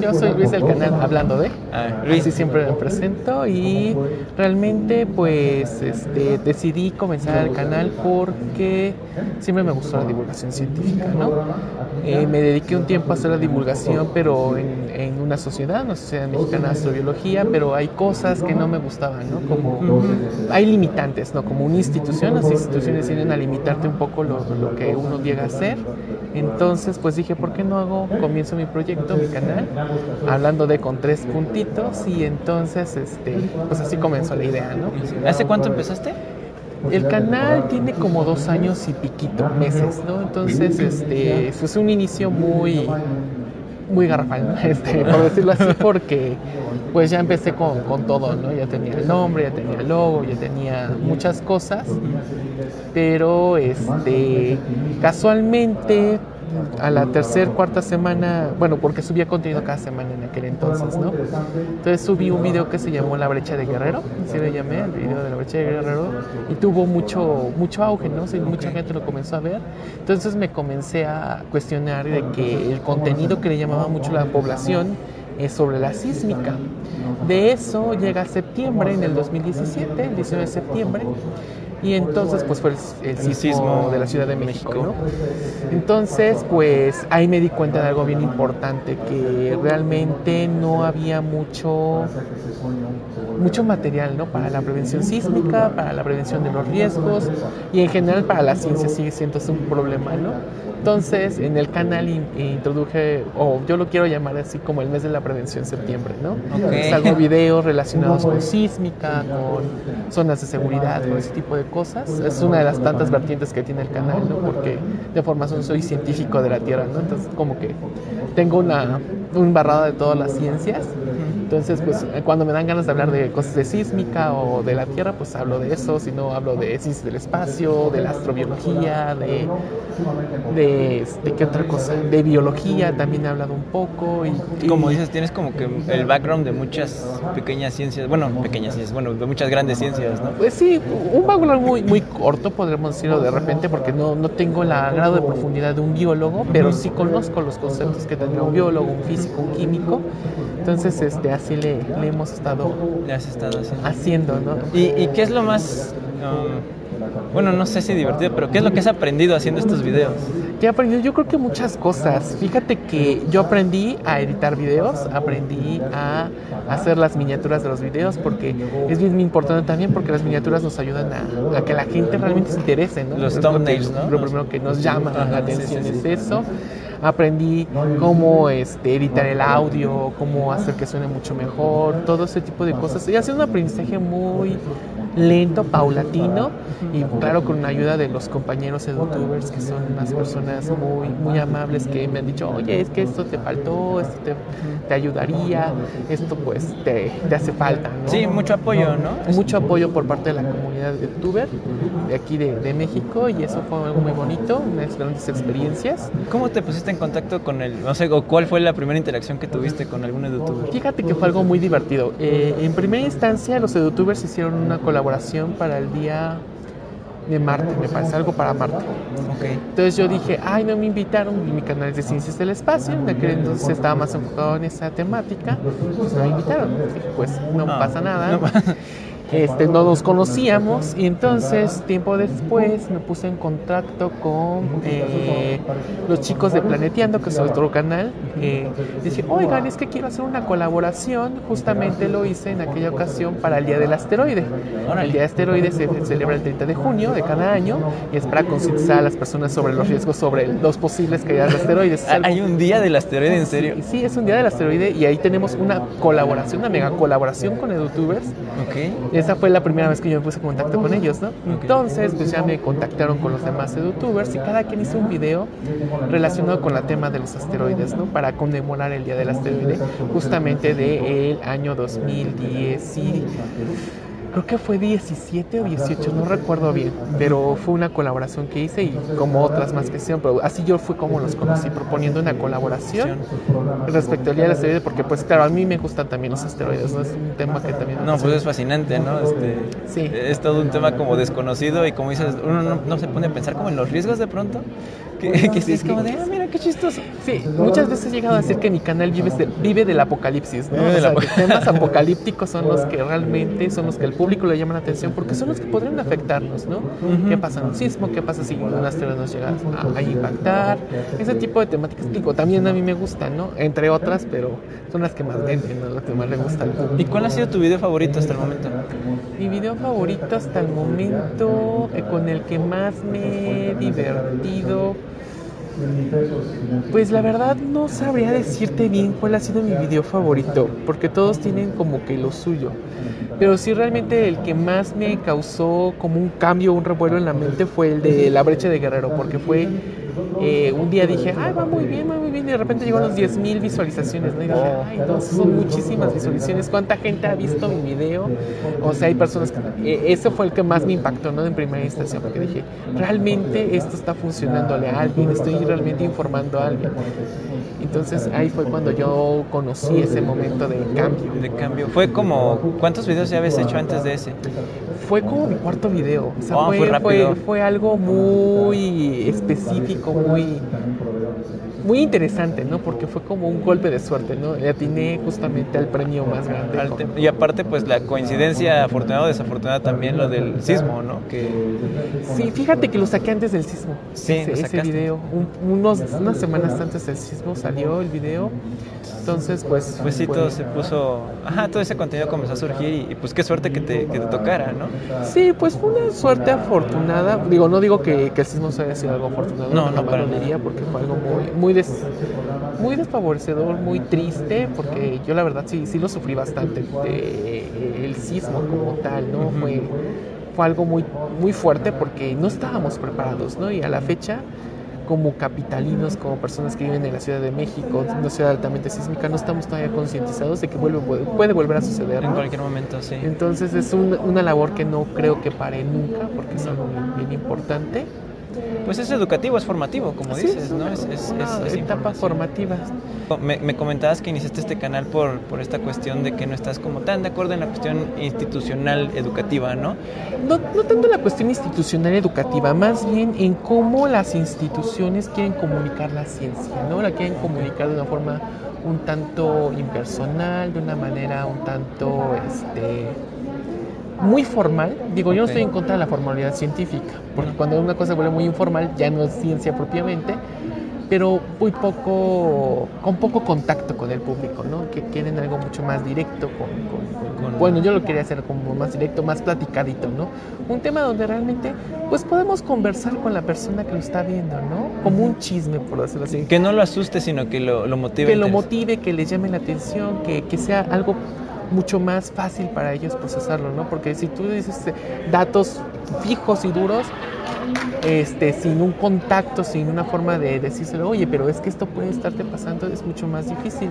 yo soy Luis del canal Hablando de. Ah, Luis, y siempre me presento y realmente pues este, decidí comenzar el canal porque siempre me gustó la divulgación científica, ¿no? Eh, me dediqué un tiempo a hacer la divulgación, pero en, en una sociedad, una sociedad mexicana de astrobiología, pero hay cosas que no me gustaban, ¿no? Como hay limitantes, ¿no? Como una institución, las instituciones tienden a limitarte un poco lo, lo que uno llega a hacer. Entonces, pues dije, ¿por qué no hago, comienzo mi proyecto, mi canal, hablando de con tres puntitos y entonces, este, pues así comenzó la idea, ¿no? ¿Hace cuánto empezaste? El canal tiene como dos años y piquito, meses, ¿no? Entonces, este, fue un inicio muy, muy garrafal, este, por decirlo así, porque pues ya empecé con, con, todo, ¿no? Ya tenía el nombre, ya tenía el logo, ya tenía muchas cosas, pero este, casualmente a la tercera, cuarta semana, bueno, porque subía contenido cada semana en aquel entonces, ¿no? Entonces subí un video que se llamó La brecha de Guerrero, así lo llamé, el video de la brecha de Guerrero, y tuvo mucho, mucho auge, ¿no? O mucha gente lo comenzó a ver. Entonces me comencé a cuestionar de que el contenido que le llamaba mucho la población es sobre la sísmica. De eso llega septiembre, en el 2017, el 19 de septiembre, y entonces pues fue el, el, sismo, sismo, de la Ciudad de México, ¿no? Entonces pues ahí me di cuenta de algo bien importante, que realmente no había mucho, mucho material, ¿no? Para la prevención sísmica, para la prevención de los riesgos y en general para la ciencia sigue siendo un problema, ¿no? Entonces, en el canal in, introduje, o yo lo quiero llamar así como el mes de la prevención septiembre, ¿no? Okay. Salgo videos relacionados con sísmica, con zonas de seguridad, con ese tipo de cosas. Es una de las tantas vertientes que tiene el canal, ¿no? Porque de formación soy científico de la Tierra, ¿no? Entonces, como que tengo una, un barrado de todas las ciencias. Entonces, pues cuando me dan ganas de hablar de cosas de sísmica o de la Tierra, pues hablo de eso, si no hablo de ciencias del espacio, de la astrobiología, de, de, de, qué otra cosa, de biología también he hablado un poco. Y, y, como dices, tienes como que el background de muchas pequeñas ciencias, bueno, pequeñas ciencias, bueno, de muchas grandes ciencias, ¿no? Pues sí, un background muy, muy corto, podríamos decirlo de repente, porque no, no tengo el grado de profundidad de un biólogo, pero sí conozco los conceptos que tendría un biólogo, un físico, un químico. Entonces, este, así le, le hemos estado, le has estado haciendo, haciendo ¿no? ¿Y, ¿Y, qué es lo más, um, bueno, no sé si divertido, pero qué es lo que has aprendido haciendo estos videos? ¿Qué he aprendido? Yo creo que muchas cosas. Fíjate que yo aprendí a editar videos, aprendí a hacer las miniaturas de los videos, porque es bien importante también porque las miniaturas nos ayudan a, a que la gente realmente se interese, ¿no? Los thumbnails, ¿no? Lo primero que nos llama Ajá, la atención sí, sí, sí. es eso aprendí cómo este, editar el audio, cómo hacer que suene mucho mejor, todo ese tipo de cosas. Y ha sido un aprendizaje muy lento, paulatino y claro con la ayuda de los compañeros edutubers que son unas personas muy, muy amables que me han dicho, oye, es que esto te faltó, esto te, te ayudaría, esto pues te, te hace falta. ¿no? Sí, mucho apoyo, ¿no? Mucho apoyo por parte de la comunidad de youtuber de aquí de, de México y eso fue algo muy bonito, unas grandes experiencias. ¿Cómo te pusiste en contacto con el, no sé, o cuál fue la primera interacción que tuviste con algún youtuber? Fíjate que fue algo muy divertido. Eh, en primera instancia, los youtubers hicieron una colaboración para el día de Marte, me parece, algo para Marte. Okay. Entonces yo dije, ay, no me invitaron, y mi canal es de Ciencias del Espacio, en aquel entonces estaba más enfocado en esa temática, pues no me invitaron. Dije, pues no, no pasa nada. No. Este, no nos conocíamos y entonces tiempo después me puse en contacto con eh, los chicos de Planeteando, que es otro canal. Eh, dije, oigan, es que quiero hacer una colaboración. Justamente lo hice en aquella ocasión para el Día del Asteroide. El Día del Asteroide se celebra el 30 de junio de cada año y es para concientizar a las personas sobre los riesgos sobre los posibles caídas de asteroides. ¿Hay un Día del Asteroide en serio? Sí, sí, es un Día del Asteroide y ahí tenemos una colaboración, una mega colaboración con YouTubers. Okay. Esa fue la primera vez que yo me puse en contacto con ellos, ¿no? Entonces, pues ya me contactaron con los demás youtubers y cada quien hizo un video relacionado con el tema de los asteroides, ¿no? Para conmemorar el Día del Asteroide, justamente del año 2010 y creo que fue 17 o 18, no recuerdo bien, pero fue una colaboración que hice y como otras más que hicieron, pero así yo fui como los conocí, proponiendo una colaboración respecto al día del asteroide, porque pues claro, a mí me gustan también los asteroides, ¿no? Es un tema que también... No, pues es fascinante, ¿no? Este, sí. Es todo un tema como desconocido y como dices, uno no, no, se pone a pensar como en los riesgos de pronto, que, que sí, es como de, ah, mira, qué chistoso. Sí, muchas veces he llegado a decir que mi canal vive, de, vive del apocalipsis, ¿no? O sea, que temas apocalípticos son los que realmente son los que el público le llaman la atención porque son los que podrían afectarnos, ¿no? ¿Qué pasa en un sismo? ¿Qué pasa si un asteroide nos llega a, impactar? Ese tipo de temáticas, digo, también a mí me gustan, ¿no? Entre otras, pero son las que más venden, ¿no? Lo que más le gusta al público. ¿Y cuál ha sido tu video favorito hasta el momento? Mi video favorito hasta el momento, eh, con el que más me he divertido pues la verdad no sabría decirte bien cuál ha sido mi video favorito, porque todos tienen como que lo suyo. Pero sí realmente el que más me causó como un cambio, un revuelo en la mente fue el de La Brecha de Guerrero, porque fue eh, un día dije, ay, va muy bien, va muy bien, y de repente llegó a los 10.000 visualizaciones, ¿no? Son muchísimas visualizaciones, ¿cuánta gente ha visto mi video? O sea, hay personas que... Eh, ese fue el que más me impactó, ¿no? En primera instancia, porque dije, realmente esto está funcionándole a alguien, estoy realmente informando a alguien. Entonces ahí fue cuando yo conocí ese momento de cambio. De cambio. Fue como, ¿cuántos videos ya habías hecho antes de ese? Fue como mi cuarto video. O sea, oh, fue, fue, fue, algo muy específico, muy muy interesante, ¿no? Porque fue como un golpe de suerte, ¿no? Le atiné justamente al premio más grande. Y aparte, pues la coincidencia afortunada o desafortunada también lo del sismo, ¿no? Que... Sí, fíjate que lo saqué antes del sismo. Sí, ese, ese video. unos, unas semanas antes del sismo salió el video entonces, pues... Pues sí, todo se puso... Ajá, todo ese contenido comenzó a surgir y, pues qué suerte que te, que te, tocara, ¿no? Sí, pues fue una suerte afortunada. Digo, no digo que, que el sismo haya sido algo afortunado. No, no, para diría porque fue algo muy, muy, des, muy desfavorecedor, muy triste, porque yo la verdad sí, sí lo sufrí bastante. De, el sismo como tal, ¿no? Fue fue algo muy, muy fuerte porque no estábamos preparados, ¿no? Y a la fecha como capitalinos, como personas que viven en la Ciudad de México, una ciudad altamente sísmica, no estamos todavía concientizados de que vuelve, puede, volver a suceder. En cualquier momento, sí. Entonces es una labor que no creo que pare nunca, porque es algo bien importante pues es educativo, es formativo, como dices, ¿no? Es, es, etapa formativa. Me, comentabas que iniciaste este canal por, por esta cuestión de que no estás como tan de acuerdo en la cuestión institucional educativa, ¿no? No, no tanto la cuestión institucional educativa, más bien en cómo las instituciones quieren comunicar la ciencia, ¿no? La quieren comunicar de una forma un tanto impersonal, de una manera un tanto, este muy formal, digo, yo no estoy en contra de la formalidad científica, porque cuando una cosa se vuelve muy informal ya no es ciencia propiamente, pero muy poco, con poco contacto con el público, ¿no? Que quieren algo mucho más directo, con, bueno, yo lo quería hacer como más directo, más platicadito, ¿no? Un tema donde realmente, pues podemos conversar con la persona que lo está viendo, ¿no? Como un chisme, por decirlo así. Que no lo asuste, sino que lo, lo motive. Que lo motive, que le llame la atención, que, que sea algo mucho más fácil para ellos procesarlo, ¿no? Porque si tú dices eh, datos fijos y duros, este, sin un contacto, sin una forma de decírselo, oye, pero es que esto puede estarte pasando, es mucho más difícil.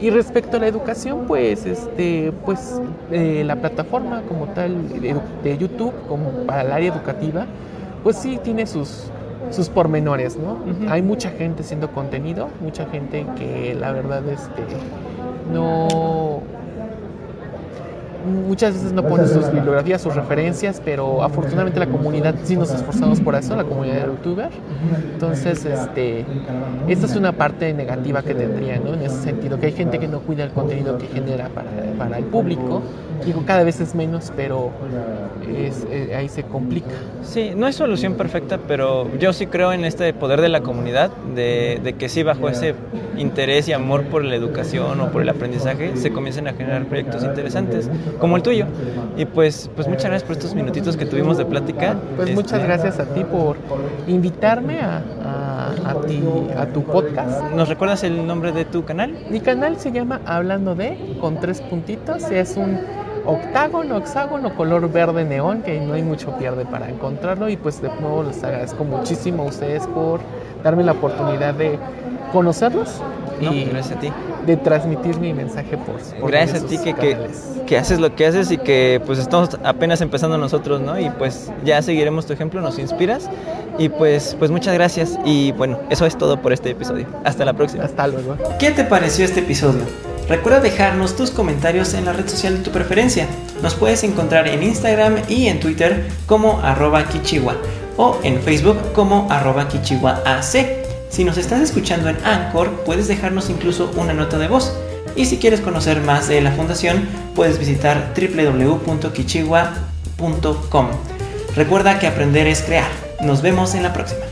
Y respecto a la educación, pues, este, pues, eh, la plataforma como tal de, YouTube, como para el área educativa, pues sí tiene sus, sus pormenores, ¿no? Hay mucha gente haciendo contenido, mucha gente que la verdad, este, no muchas veces no ponen sus bibliografías, sus referencias, pero afortunadamente la comunidad sí nos esforzamos por eso, la comunidad de youtuber. Entonces, este, esta es una parte negativa que tendría, ¿no? En ese sentido, que hay gente que no cuida el contenido que genera para, para el público. Digo, cada vez es menos, pero es, eh, ahí se complica. Sí, no hay solución perfecta, pero yo sí creo en este poder de la comunidad, de, de que sí, bajo ese interés y amor por la educación o por el aprendizaje, se comiencen a generar proyectos interesantes como el tuyo. Y pues, pues muchas gracias por estos minutitos que tuvimos de plática. Pues muchas este, gracias a ti por invitarme a, a, ti, a tu podcast. ¿Nos recuerdas el nombre de tu canal? Mi canal se llama Hablando de, con tres puntitos. Es un octágono, hexágono, color verde neón, que no hay mucho pierde para encontrarlo. Y pues de nuevo les agradezco muchísimo a ustedes por darme la oportunidad de conocerlos y gracias a ti. de transmitir mi mensaje por, gracias a ti que, que, que, haces lo que haces y que pues estamos apenas empezando nosotros no y pues ya seguiremos tu ejemplo nos inspiras. Y pues pues muchas gracias. Y bueno eso es todo por este episodio. Hasta la próxima. Hasta luego. Qué te pareció este episodio Recuerda dejarnos tus comentarios en la red social de tu preferencia. Nos puedes encontrar en Instagram y en Twitter como arroba kichiwa o en Facebook como arroba kichiwaac. Si nos estás escuchando en Anchor, puedes dejarnos incluso una nota de voz. Y si quieres conocer más de la fundación, puedes visitar www.kichigua.com. Recuerda que aprender es crear. Nos vemos en la próxima.